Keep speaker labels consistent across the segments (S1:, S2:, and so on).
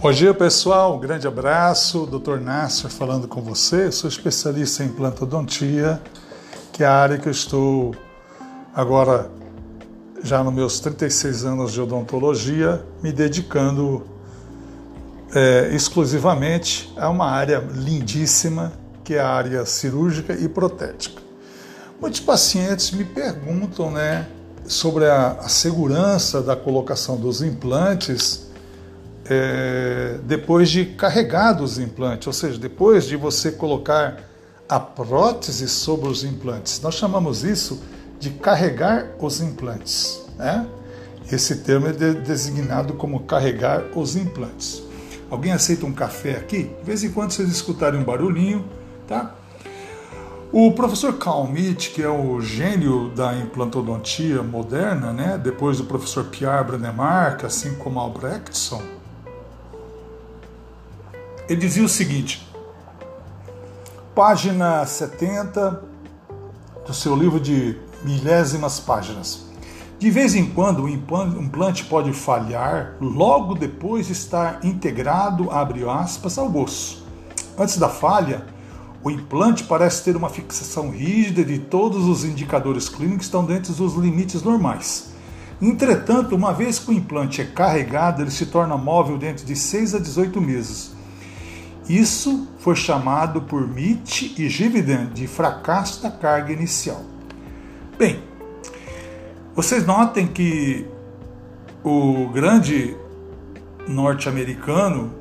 S1: Bom dia pessoal, um grande abraço, Dr. Nasser falando com você, sou especialista em implantodontia, que é a área que eu estou agora já nos meus 36 anos de odontologia, me dedicando é, exclusivamente a uma área lindíssima, que é a área cirúrgica e protética. Muitos pacientes me perguntam né, sobre a, a segurança da colocação dos implantes é, depois de carregar os implantes, ou seja, depois de você colocar a prótese sobre os implantes. Nós chamamos isso de carregar os implantes. Né? Esse termo é de, designado como carregar os implantes. Alguém aceita um café aqui? De vez em quando vocês escutarem um barulhinho, tá? O professor Kalmit, que é o gênio da implantodontia moderna, né? depois do professor Pierre Brandemark, assim como Albrechtson, ele dizia o seguinte, página 70 do seu livro de milésimas páginas. De vez em quando o implante pode falhar logo depois de estar integrado, abre aspas, ao osso. Antes da falha, o implante parece ter uma fixação rígida de todos os indicadores clínicos estão dentro dos limites normais. Entretanto, uma vez que o implante é carregado, ele se torna móvel dentro de 6 a 18 meses. Isso foi chamado por Mitch e Gividen de fracasso da carga inicial. Bem, vocês notem que o grande norte-americano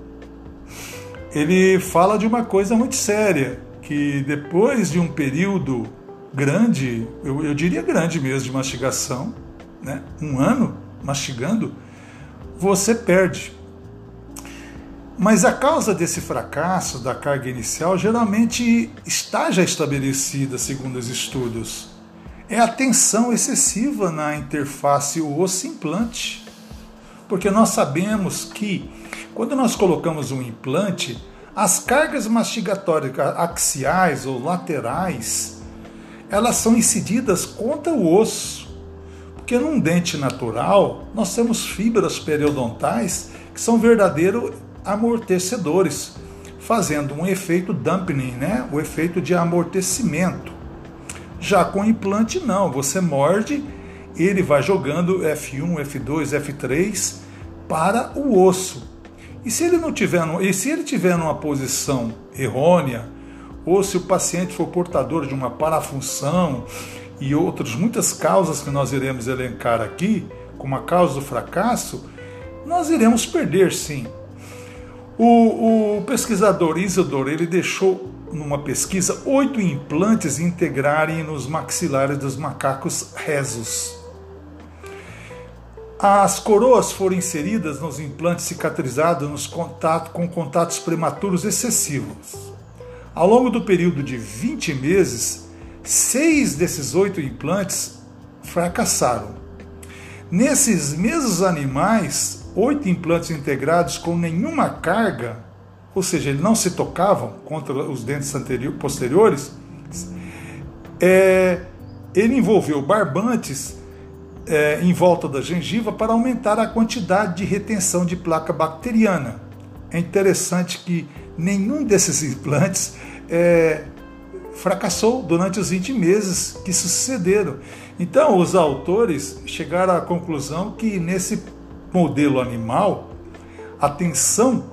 S1: ele fala de uma coisa muito séria, que depois de um período grande, eu, eu diria grande mesmo, de mastigação, né? um ano mastigando, você perde mas a causa desse fracasso da carga inicial geralmente está já estabelecida, segundo os estudos. É a tensão excessiva na interface osso-implante. Porque nós sabemos que quando nós colocamos um implante, as cargas mastigatórias axiais ou laterais, elas são incididas contra o osso. Porque num dente natural, nós temos fibras periodontais que são verdadeiro amortecedores, fazendo um efeito dampening, né? o efeito de amortecimento. Já com implante, não, você morde, ele vai jogando F1, F2, F3 para o osso. E se ele não tiver, e se ele tiver numa posição errônea, ou se o paciente for portador de uma parafunção e outras muitas causas que nós iremos elencar aqui, como a causa do fracasso, nós iremos perder sim. O, o pesquisador Isidor ele deixou numa pesquisa oito implantes integrarem nos maxilares dos macacos rezos. As coroas foram inseridas nos implantes cicatrizados nos contato, com contatos prematuros excessivos. Ao longo do período de 20 meses, seis desses oito implantes fracassaram. Nesses mesmos animais, oito implantes integrados com nenhuma carga, ou seja, eles não se tocavam contra os dentes posteriores, é, ele envolveu barbantes é, em volta da gengiva para aumentar a quantidade de retenção de placa bacteriana. É interessante que nenhum desses implantes é, fracassou durante os 20 meses que sucederam. Então, os autores chegaram à conclusão que nesse modelo animal, a tensão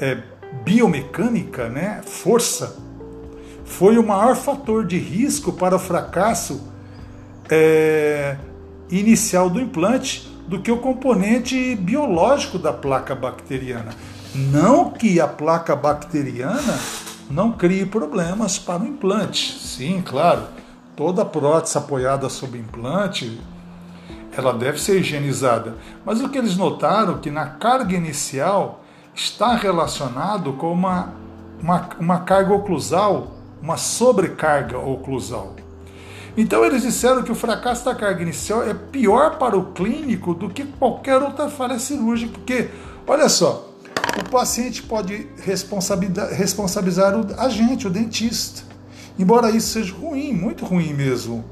S1: é, biomecânica, né, força, foi o maior fator de risco para o fracasso é, inicial do implante do que o componente biológico da placa bacteriana. Não que a placa bacteriana não crie problemas para o implante. Sim, claro, toda prótese apoiada sobre implante ela deve ser higienizada. Mas o que eles notaram que na carga inicial está relacionado com uma, uma, uma carga oclusal, uma sobrecarga oclusal. Então eles disseram que o fracasso da carga inicial é pior para o clínico do que qualquer outra falha cirúrgica, porque, olha só, o paciente pode responsabilizar, o agente, o dentista. Embora isso seja ruim, muito ruim mesmo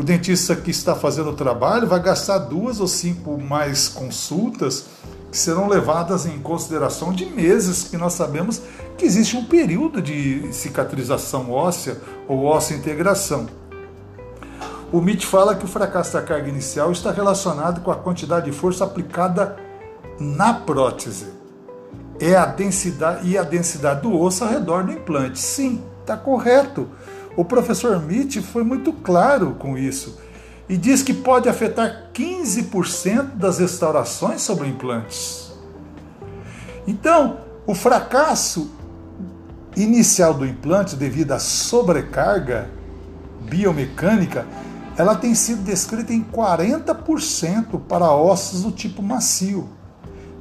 S1: o dentista que está fazendo o trabalho vai gastar duas ou cinco mais consultas que serão levadas em consideração de meses, que nós sabemos que existe um período de cicatrização óssea ou óssea integração. O MIT fala que o fracasso da carga inicial está relacionado com a quantidade de força aplicada na prótese. É a densidade e a densidade do osso ao redor do implante. Sim, está correto. O professor MIT foi muito claro com isso e diz que pode afetar 15% das restaurações sobre implantes. Então, o fracasso inicial do implante devido à sobrecarga biomecânica, ela tem sido descrita em 40% para ossos do tipo macio.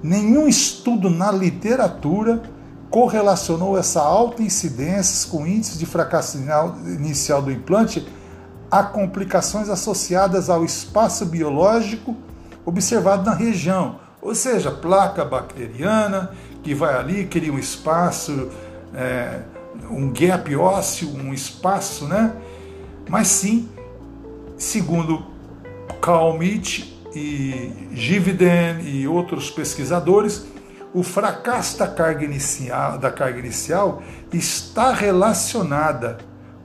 S1: Nenhum estudo na literatura correlacionou essa alta incidência com índices de fracasso inicial do implante a complicações associadas ao espaço biológico observado na região, ou seja, placa bacteriana que vai ali, cria um espaço, é, um gap ósseo, um espaço, né? Mas sim, segundo Kalmit e Gividen e outros pesquisadores, o fracasso da carga inicial, da carga inicial está relacionada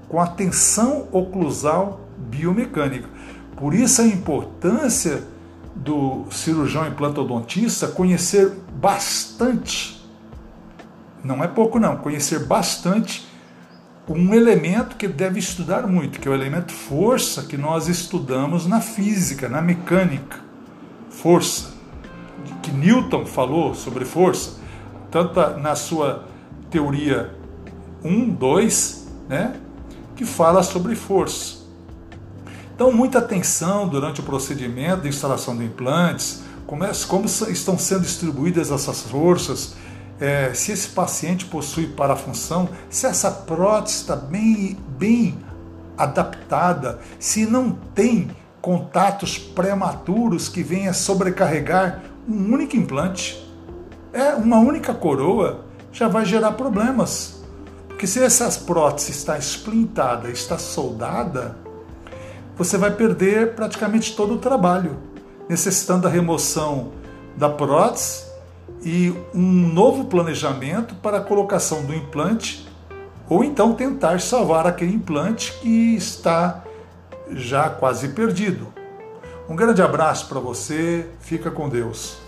S1: com a tensão oclusal biomecânica. Por isso a importância do cirurgião implantodontista conhecer bastante, não é pouco não, conhecer bastante um elemento que deve estudar muito, que é o elemento força que nós estudamos na física, na mecânica. Força. Que Newton falou sobre força, tanto na sua teoria 1, 2, né, que fala sobre força. Então, muita atenção durante o procedimento de instalação de implantes, como, é, como estão sendo distribuídas essas forças, é, se esse paciente possui parafunção, se essa prótese está bem, bem adaptada, se não tem contatos prematuros que venha sobrecarregar um único implante. É uma única coroa já vai gerar problemas. Porque se essa prótese está esplintada, está soldada, você vai perder praticamente todo o trabalho, necessitando da remoção da prótese e um novo planejamento para a colocação do implante, ou então tentar salvar aquele implante que está já quase perdido. Um grande abraço para você, fica com Deus.